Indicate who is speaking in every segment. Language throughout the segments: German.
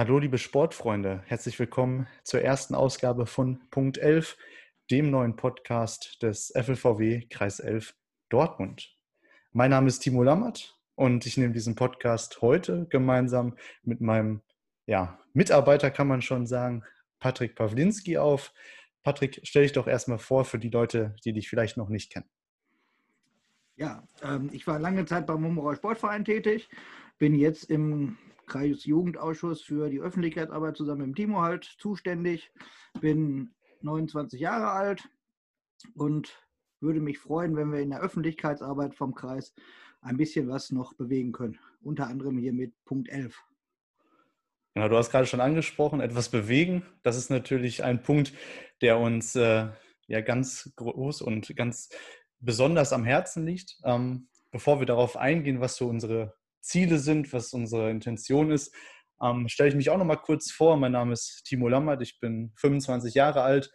Speaker 1: Hallo, liebe Sportfreunde. Herzlich willkommen zur ersten Ausgabe von Punkt 11, dem neuen Podcast des FLVW Kreis 11 Dortmund. Mein Name ist Timo Lammert und ich nehme diesen Podcast heute gemeinsam mit meinem ja, Mitarbeiter, kann man schon sagen, Patrick Pawlinski auf. Patrick, stell dich doch erstmal vor für die Leute, die dich vielleicht noch nicht kennen.
Speaker 2: Ja, ähm, ich war lange Zeit beim Mummerer Sportverein tätig, bin jetzt im Kreisjugendausschuss für die Öffentlichkeitsarbeit zusammen mit Timo halt zuständig, bin 29 Jahre alt und würde mich freuen, wenn wir in der Öffentlichkeitsarbeit vom Kreis ein bisschen was noch bewegen können. Unter anderem hier mit Punkt 11.
Speaker 1: Genau, du hast gerade schon angesprochen, etwas bewegen. Das ist natürlich ein Punkt, der uns äh, ja ganz groß und ganz besonders am Herzen liegt. Ähm, bevor wir darauf eingehen, was so unsere Ziele sind, was unsere Intention ist, ähm, stelle ich mich auch noch mal kurz vor. Mein Name ist Timo Lammert, ich bin 25 Jahre alt,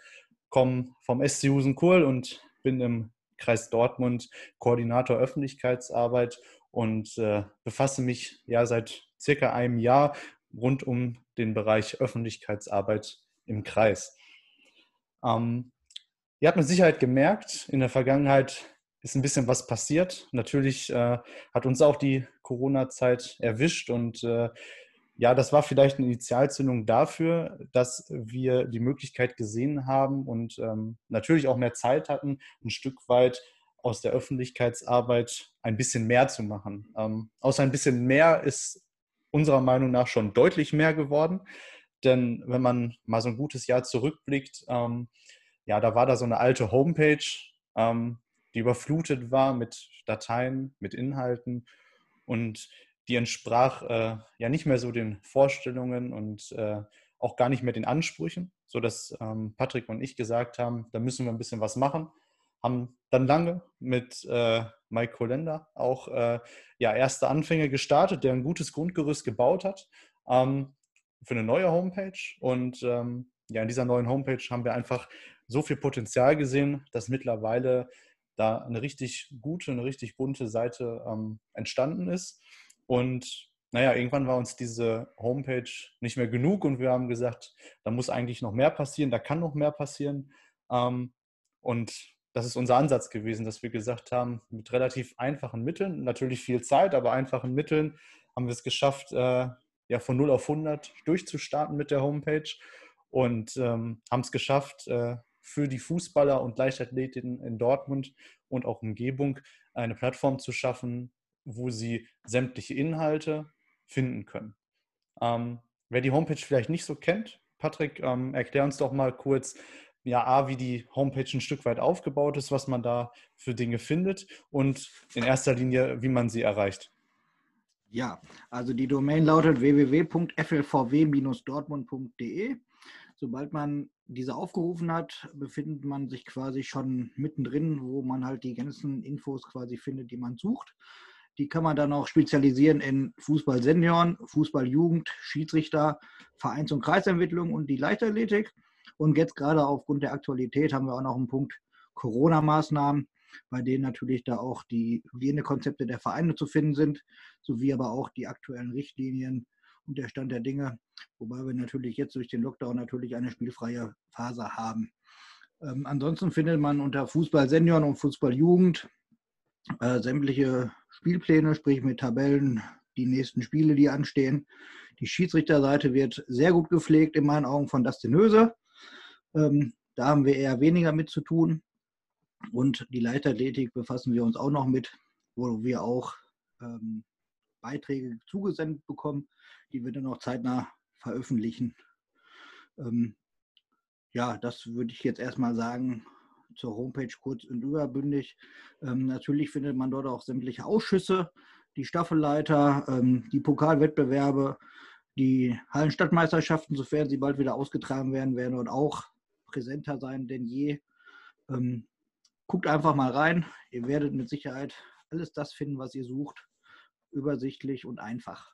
Speaker 1: komme vom SC Husenkohl und bin im Kreis Dortmund Koordinator Öffentlichkeitsarbeit und äh, befasse mich ja seit circa einem Jahr rund um den Bereich Öffentlichkeitsarbeit im Kreis. Ähm, ihr habt mit Sicherheit gemerkt, in der Vergangenheit ist ein bisschen was passiert. Natürlich äh, hat uns auch die Corona-Zeit erwischt und äh, ja, das war vielleicht eine Initialzündung dafür, dass wir die Möglichkeit gesehen haben und ähm, natürlich auch mehr Zeit hatten, ein Stück weit aus der Öffentlichkeitsarbeit ein bisschen mehr zu machen. Ähm, außer ein bisschen mehr ist unserer Meinung nach schon deutlich mehr geworden. Denn wenn man mal so ein gutes Jahr zurückblickt, ähm, ja, da war da so eine alte Homepage, ähm, die überflutet war mit Dateien, mit Inhalten und die entsprach äh, ja nicht mehr so den Vorstellungen und äh, auch gar nicht mehr den Ansprüchen, sodass ähm, Patrick und ich gesagt haben, da müssen wir ein bisschen was machen. Haben dann lange mit äh, Mike Kolender auch äh, ja, erste Anfänge gestartet, der ein gutes Grundgerüst gebaut hat ähm, für eine neue Homepage. Und ähm, ja, in dieser neuen Homepage haben wir einfach so viel Potenzial gesehen, dass mittlerweile da eine richtig gute, eine richtig bunte Seite ähm, entstanden ist. Und naja, irgendwann war uns diese Homepage nicht mehr genug und wir haben gesagt, da muss eigentlich noch mehr passieren, da kann noch mehr passieren. Ähm, und das ist unser Ansatz gewesen, dass wir gesagt haben, mit relativ einfachen Mitteln, natürlich viel Zeit, aber einfachen Mitteln, haben wir es geschafft, äh, ja, von 0 auf 100 durchzustarten mit der Homepage und ähm, haben es geschafft, äh, für die Fußballer und Leichtathletinnen in Dortmund und auch Umgebung eine Plattform zu schaffen, wo sie sämtliche Inhalte finden können. Ähm, wer die Homepage vielleicht nicht so kennt, Patrick, ähm, erklär uns doch mal kurz, ja, A, wie die Homepage ein Stück weit aufgebaut ist, was man da für Dinge findet und in erster Linie, wie man sie erreicht.
Speaker 2: Ja, also die Domain lautet www.flvw-dortmund.de. Sobald man diese aufgerufen hat, befindet man sich quasi schon mittendrin, wo man halt die ganzen Infos quasi findet, die man sucht. Die kann man dann auch spezialisieren in Fußball Senioren, Fußball Jugend, Schiedsrichter, Vereins- und Kreisentwicklung und die Leichtathletik. Und jetzt gerade aufgrund der Aktualität haben wir auch noch einen Punkt Corona-Maßnahmen, bei denen natürlich da auch die Hygienekonzepte der Vereine zu finden sind, sowie aber auch die aktuellen Richtlinien und der Stand der Dinge, wobei wir natürlich jetzt durch den Lockdown natürlich eine spielfreie Phase haben. Ähm, ansonsten findet man unter Fußball Senioren und Fußball Jugend äh, sämtliche Spielpläne, sprich mit Tabellen, die nächsten Spiele, die anstehen. Die Schiedsrichterseite wird sehr gut gepflegt, in meinen Augen, von Dustin Höse. Ähm, da haben wir eher weniger mit zu tun. Und die Leichtathletik befassen wir uns auch noch mit, wo wir auch ähm, Beiträge zugesendet bekommen, die wir dann auch zeitnah veröffentlichen. Ähm, ja, das würde ich jetzt erstmal sagen zur Homepage kurz und überbündig. Ähm, natürlich findet man dort auch sämtliche Ausschüsse, die Staffelleiter, ähm, die Pokalwettbewerbe, die Hallenstadtmeisterschaften, sofern sie bald wieder ausgetragen werden, werden dort auch präsenter sein denn je. Ähm, guckt einfach mal rein. Ihr werdet mit Sicherheit alles das finden, was ihr sucht. Übersichtlich und einfach.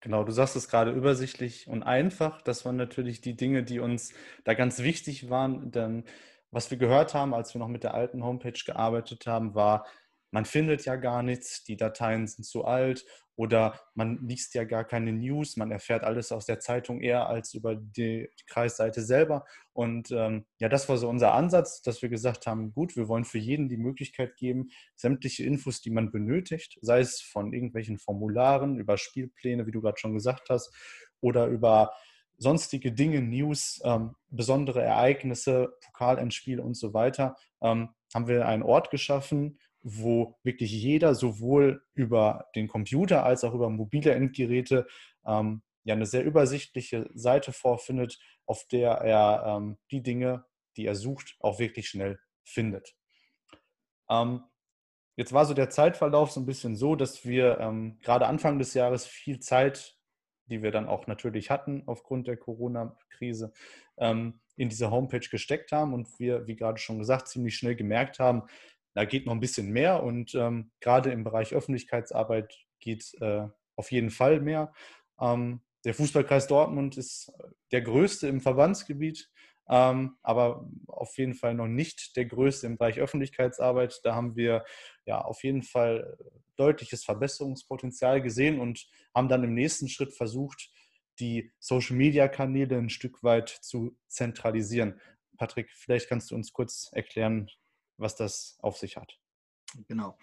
Speaker 1: Genau, du sagst es gerade übersichtlich und einfach. Das waren natürlich die Dinge, die uns da ganz wichtig waren. Denn was wir gehört haben, als wir noch mit der alten Homepage gearbeitet haben, war, man findet ja gar nichts, die Dateien sind zu alt oder man liest ja gar keine News, man erfährt alles aus der Zeitung eher als über die, Kreisseite selber. Und ähm, ja, das war so unser Ansatz, dass wir gesagt haben, gut, wir wollen für jeden die Möglichkeit geben, sämtliche Infos, die man benötigt, sei es von irgendwelchen Formularen, über Spielpläne, wie du gerade schon gesagt hast, oder über sonstige Dinge, News, ähm, besondere Ereignisse, Pokalendspiele und so weiter, ähm, haben wir einen Ort geschaffen, wo wirklich jeder sowohl über den Computer als auch über mobile Endgeräte ähm, ja eine sehr übersichtliche Seite vorfindet, auf der er ähm, die Dinge, die er sucht, auch wirklich schnell findet. Ähm, jetzt war so der Zeitverlauf so ein bisschen so, dass wir ähm, gerade Anfang des Jahres viel Zeit die wir dann auch natürlich hatten aufgrund der Corona-Krise, ähm, in diese Homepage gesteckt haben und wir, wie gerade schon gesagt, ziemlich schnell gemerkt haben, da geht noch ein bisschen mehr und ähm, gerade im Bereich Öffentlichkeitsarbeit geht äh, auf jeden Fall mehr. Ähm, der Fußballkreis Dortmund ist der größte im Verbandsgebiet, ähm, aber auf jeden Fall noch nicht der größte im Bereich Öffentlichkeitsarbeit. Da haben wir ja auf jeden Fall deutliches Verbesserungspotenzial gesehen und haben dann im nächsten Schritt versucht, die Social-Media-Kanäle ein Stück weit zu zentralisieren. Patrick, vielleicht kannst du uns kurz erklären, was das auf sich hat.
Speaker 2: Genau.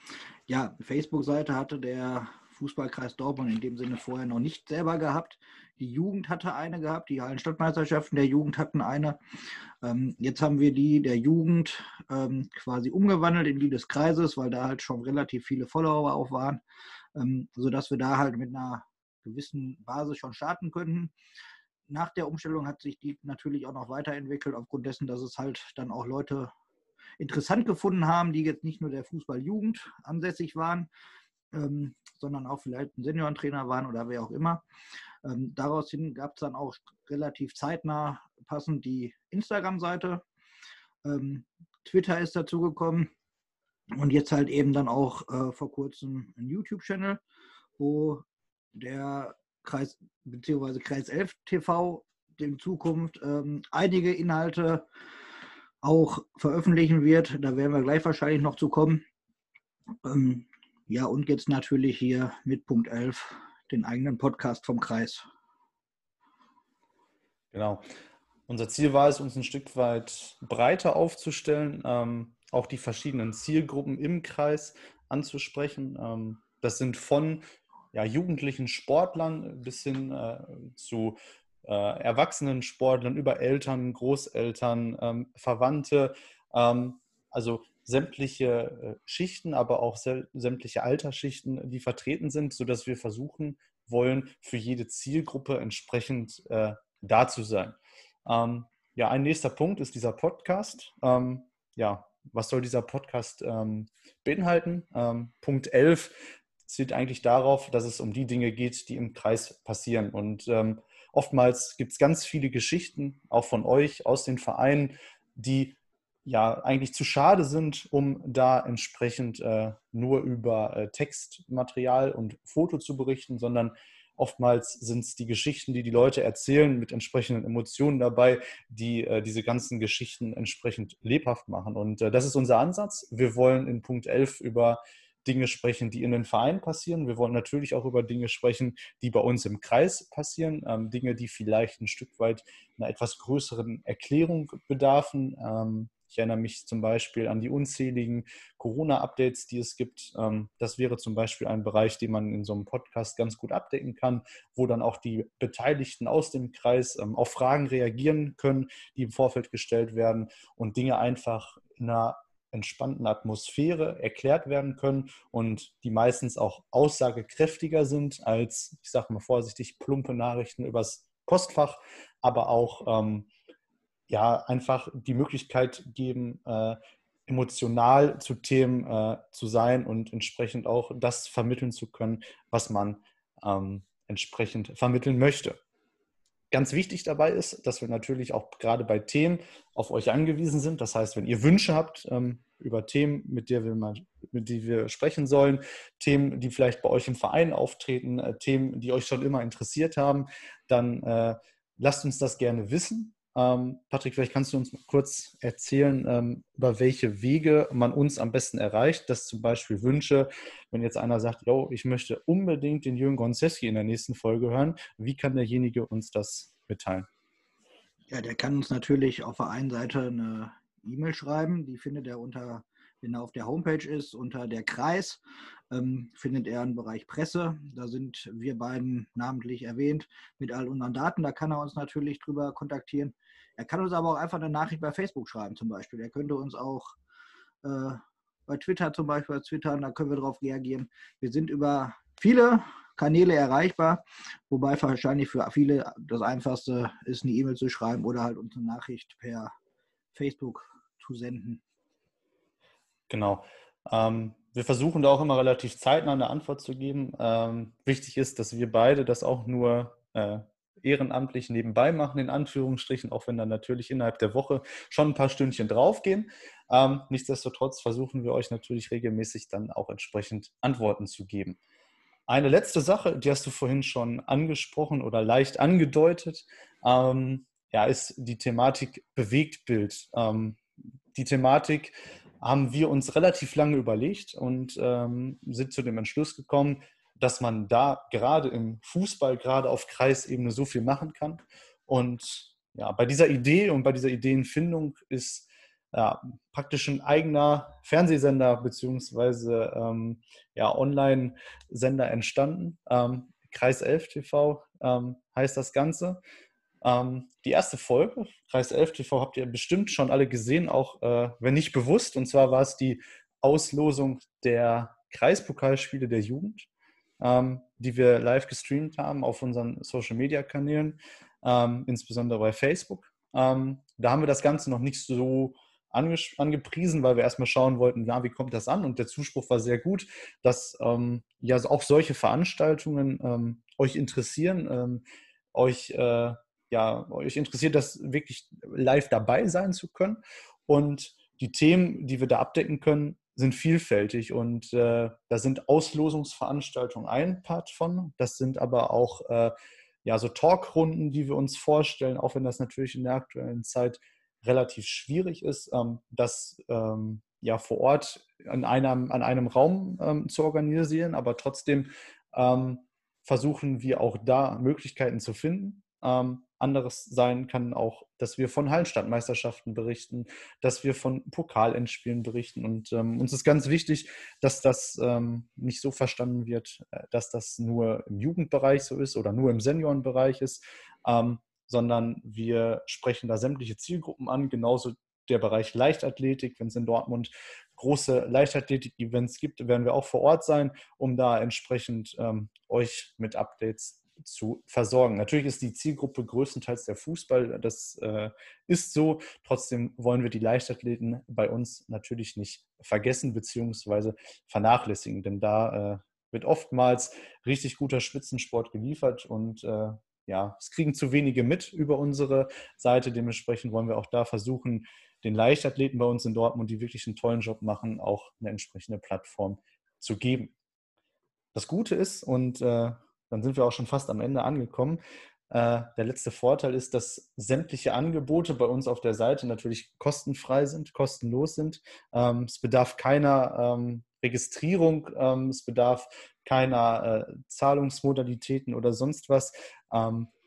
Speaker 2: Ja, Facebook-Seite hatte der Fußballkreis Dortmund in dem Sinne vorher noch nicht selber gehabt. Die Jugend hatte eine gehabt, die Hallenstadtmeisterschaften der Jugend hatten eine. Ähm, jetzt haben wir die der Jugend ähm, quasi umgewandelt in die des Kreises, weil da halt schon relativ viele Follower auch waren, ähm, sodass wir da halt mit einer gewissen Basis schon starten könnten. Nach der Umstellung hat sich die natürlich auch noch weiterentwickelt, aufgrund dessen, dass es halt dann auch Leute interessant gefunden haben, die jetzt nicht nur der Fußballjugend ansässig waren, ähm, sondern auch vielleicht ein Seniorentrainer waren oder wer auch immer. Ähm, daraus hin gab es dann auch relativ zeitnah passend die Instagram-Seite. Ähm, Twitter ist dazugekommen und jetzt halt eben dann auch äh, vor kurzem ein YouTube-Channel, wo der Kreis bzw. Kreis 11 TV in Zukunft ähm, einige Inhalte auch veröffentlichen wird. Da werden wir gleich wahrscheinlich noch zu kommen. Ähm, ja, und jetzt natürlich hier mit Punkt 11 den eigenen Podcast vom Kreis.
Speaker 1: Genau. Unser Ziel war es, uns ein Stück weit breiter aufzustellen, ähm, auch die verschiedenen Zielgruppen im Kreis anzusprechen. Ähm, das sind von ja, jugendlichen Sportlern bis hin äh, zu äh, erwachsenen Sportlern über Eltern, Großeltern, ähm, Verwandte. Ähm, also sämtliche äh, Schichten, aber auch sämtliche Altersschichten, die vertreten sind, sodass wir versuchen wollen, für jede Zielgruppe entsprechend äh, da zu sein. Ähm, ja, ein nächster Punkt ist dieser Podcast. Ähm, ja, was soll dieser Podcast ähm, beinhalten? Ähm, Punkt 11 zielt eigentlich darauf, dass es um die Dinge geht, die im Kreis passieren. Und ähm, oftmals gibt es ganz viele Geschichten, auch von euch aus den Vereinen, die ja eigentlich zu schade sind, um da entsprechend äh, nur über äh, Textmaterial und Foto zu berichten, sondern oftmals sind es die Geschichten, die die Leute erzählen, mit entsprechenden Emotionen dabei, die äh, diese ganzen Geschichten entsprechend lebhaft machen. Und äh, das ist unser Ansatz. Wir wollen in Punkt 11 über Dinge sprechen, die in den Vereinen passieren. Wir wollen natürlich auch über Dinge sprechen, die bei uns im Kreis passieren. Ähm, Dinge, die vielleicht ein Stück weit einer etwas größeren Erklärung bedarfen. Ähm, ich erinnere mich zum Beispiel an die unzähligen Corona-Updates, die es gibt. Ähm, das wäre zum Beispiel ein Bereich, den man in so einem Podcast ganz gut abdecken kann, wo dann auch die Beteiligten aus dem Kreis ähm, auf Fragen reagieren können, die im Vorfeld gestellt werden und Dinge einfach in einer entspannten Atmosphäre erklärt werden können und die meistens auch aussagekräftiger sind als, ich sage mal vorsichtig, plumpe Nachrichten übers Postfach, aber auch ähm, ja einfach die Möglichkeit geben, äh, emotional zu Themen äh, zu sein und entsprechend auch das vermitteln zu können, was man ähm, entsprechend vermitteln möchte. Ganz wichtig dabei ist, dass wir natürlich auch gerade bei Themen auf euch angewiesen sind. Das heißt, wenn ihr Wünsche habt ähm, über Themen, mit, der wir mal, mit denen wir sprechen sollen, Themen, die vielleicht bei euch im Verein auftreten, äh, Themen, die euch schon immer interessiert haben, dann äh, lasst uns das gerne wissen. Ähm, Patrick, vielleicht kannst du uns kurz erzählen, ähm, über welche Wege man uns am besten erreicht, dass zum Beispiel Wünsche, wenn jetzt einer sagt, yo, ich möchte unbedingt den Jürgen Gonzeski in der nächsten Folge hören, wie kann derjenige uns das mitteilen?
Speaker 2: Ja, der kann uns natürlich auf der einen Seite eine E-Mail schreiben, die findet er unter, wenn er auf der Homepage ist, unter der Kreis ähm, findet er einen Bereich Presse. Da sind wir beiden namentlich erwähnt mit all unseren Daten. Da kann er uns natürlich drüber kontaktieren. Er kann uns aber auch einfach eine Nachricht bei Facebook schreiben zum Beispiel. Er könnte uns auch äh, bei Twitter zum Beispiel twittern, da können wir darauf reagieren. Wir sind über viele Kanäle erreichbar, wobei wahrscheinlich für viele das Einfachste ist, eine E-Mail zu schreiben oder halt uns eine Nachricht per Facebook zu senden.
Speaker 1: Genau. Ähm, wir versuchen da auch immer relativ zeitnah eine Antwort zu geben. Ähm, wichtig ist, dass wir beide das auch nur äh, ehrenamtlich nebenbei machen, in Anführungsstrichen, auch wenn dann natürlich innerhalb der Woche schon ein paar Stündchen draufgehen. Ähm, nichtsdestotrotz versuchen wir euch natürlich regelmäßig dann auch entsprechend Antworten zu geben. Eine letzte Sache, die hast du vorhin schon angesprochen oder leicht angedeutet, ähm, ja, ist die Thematik Bewegtbild. Ähm, die Thematik haben wir uns relativ lange überlegt und ähm, sind zu dem Entschluss gekommen, dass man da gerade im Fußball, gerade auf Kreisebene so viel machen kann. Und ja, bei dieser Idee und bei dieser Ideenfindung ist ja, praktisch ein eigener Fernsehsender bzw. ähm, ja, Online-Sender entstanden. Ähm, Kreis 11 TV ähm, heißt das Ganze. Ähm, die erste Folge, Kreis 11 TV, habt ihr bestimmt schon alle gesehen, auch äh, wenn nicht bewusst. Und zwar war es die Auslosung der Kreispokalspiele der Jugend, ähm, die wir live gestreamt haben auf unseren Social-Media-Kanälen, ähm, insbesondere bei Facebook. Ähm, da haben wir das Ganze noch nicht so angepriesen, weil wir erstmal schauen wollten, ja, wie kommt das an? Und der Zuspruch war sehr gut, dass ähm, ja auch solche Veranstaltungen ähm, euch interessieren, ähm, euch äh, ja, euch interessiert das wirklich live dabei sein zu können. Und die Themen, die wir da abdecken können, sind vielfältig und äh, da sind Auslosungsveranstaltungen ein Part von. Das sind aber auch äh, ja, so Talkrunden, die wir uns vorstellen, auch wenn das natürlich in der aktuellen Zeit relativ schwierig ist, ähm, das ähm, ja vor Ort an einem, an einem Raum ähm, zu organisieren. Aber trotzdem ähm, versuchen wir auch da Möglichkeiten zu finden. Ähm, anderes sein kann auch, dass wir von Hallenstadtmeisterschaften berichten, dass wir von Pokalendspielen berichten. Und ähm, uns ist ganz wichtig, dass das ähm, nicht so verstanden wird, äh, dass das nur im Jugendbereich so ist oder nur im Seniorenbereich ist, ähm, sondern wir sprechen da sämtliche Zielgruppen an, genauso der Bereich Leichtathletik. Wenn es in Dortmund große Leichtathletik-Events gibt, werden wir auch vor Ort sein, um da entsprechend ähm, euch mit Updates zu versorgen. Natürlich ist die Zielgruppe größtenteils der Fußball, das äh, ist so. Trotzdem wollen wir die Leichtathleten bei uns natürlich nicht vergessen bzw. vernachlässigen, denn da äh, wird oftmals richtig guter Spitzensport geliefert und äh, ja, es kriegen zu wenige mit über unsere Seite. Dementsprechend wollen wir auch da versuchen, den Leichtathleten bei uns in Dortmund, die wirklich einen tollen Job machen, auch eine entsprechende Plattform zu geben. Das Gute ist, und äh, dann sind wir auch schon fast am Ende angekommen. Äh, der letzte Vorteil ist, dass sämtliche Angebote bei uns auf der Seite natürlich kostenfrei sind, kostenlos sind. Ähm, es bedarf keiner ähm, Registrierung, ähm, es bedarf keiner äh, Zahlungsmodalitäten oder sonst was.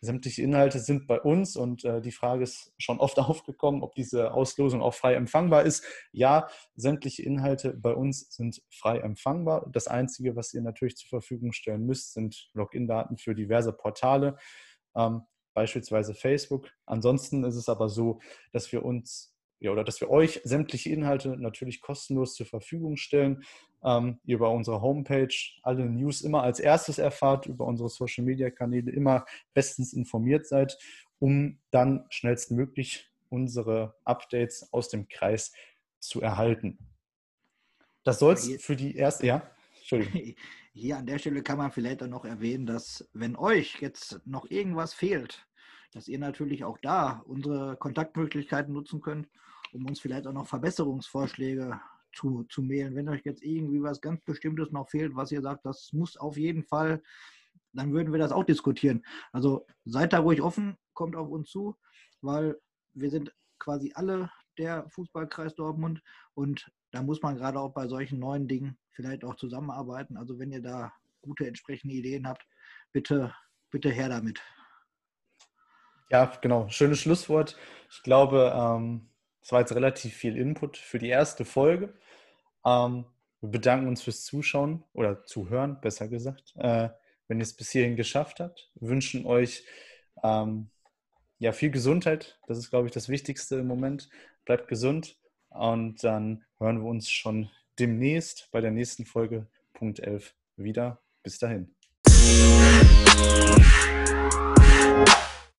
Speaker 1: Sämtliche Inhalte sind bei uns und äh, die Frage ist schon oft aufgekommen, ob diese Auslosung auch frei empfangbar ist. Ja, sämtliche Inhalte bei uns sind frei empfangbar. Das Einzige, was ihr natürlich zur Verfügung stellen müsst, sind Login-Daten für diverse Portale, ähm, beispielsweise Facebook. Ansonsten ist es aber so, dass wir uns ja, oder dass wir euch sämtliche Inhalte natürlich kostenlos zur Verfügung stellen. Ähm, ihr über unsere Homepage alle News immer als erstes erfahrt, über unsere Social Media Kanäle immer bestens informiert seid, um dann schnellstmöglich unsere Updates aus dem Kreis zu erhalten. Das soll es für die erste, ja.
Speaker 2: Hier an der Stelle kann man vielleicht auch noch erwähnen, dass wenn euch jetzt noch irgendwas fehlt, dass ihr natürlich auch da unsere Kontaktmöglichkeiten nutzen könnt um uns vielleicht auch noch Verbesserungsvorschläge zu, zu mailen. Wenn euch jetzt irgendwie was ganz Bestimmtes noch fehlt, was ihr sagt, das muss auf jeden Fall, dann würden wir das auch diskutieren. Also seid da ruhig offen, kommt auf uns zu, weil wir sind quasi alle der Fußballkreis Dortmund und da muss man gerade auch bei solchen neuen Dingen vielleicht auch zusammenarbeiten. Also wenn ihr da gute entsprechende Ideen habt, bitte, bitte her damit.
Speaker 1: Ja, genau. Schönes Schlusswort. Ich glaube, ähm, es war jetzt relativ viel Input für die erste Folge. Ähm, wir bedanken uns fürs Zuschauen oder Zuhören, besser gesagt. Äh, wenn ihr es bis hierhin geschafft habt, wir wünschen euch ähm, ja, viel Gesundheit. Das ist, glaube ich, das Wichtigste im Moment. Bleibt gesund und dann hören wir uns schon demnächst bei der nächsten Folge Punkt 11 wieder. Bis dahin.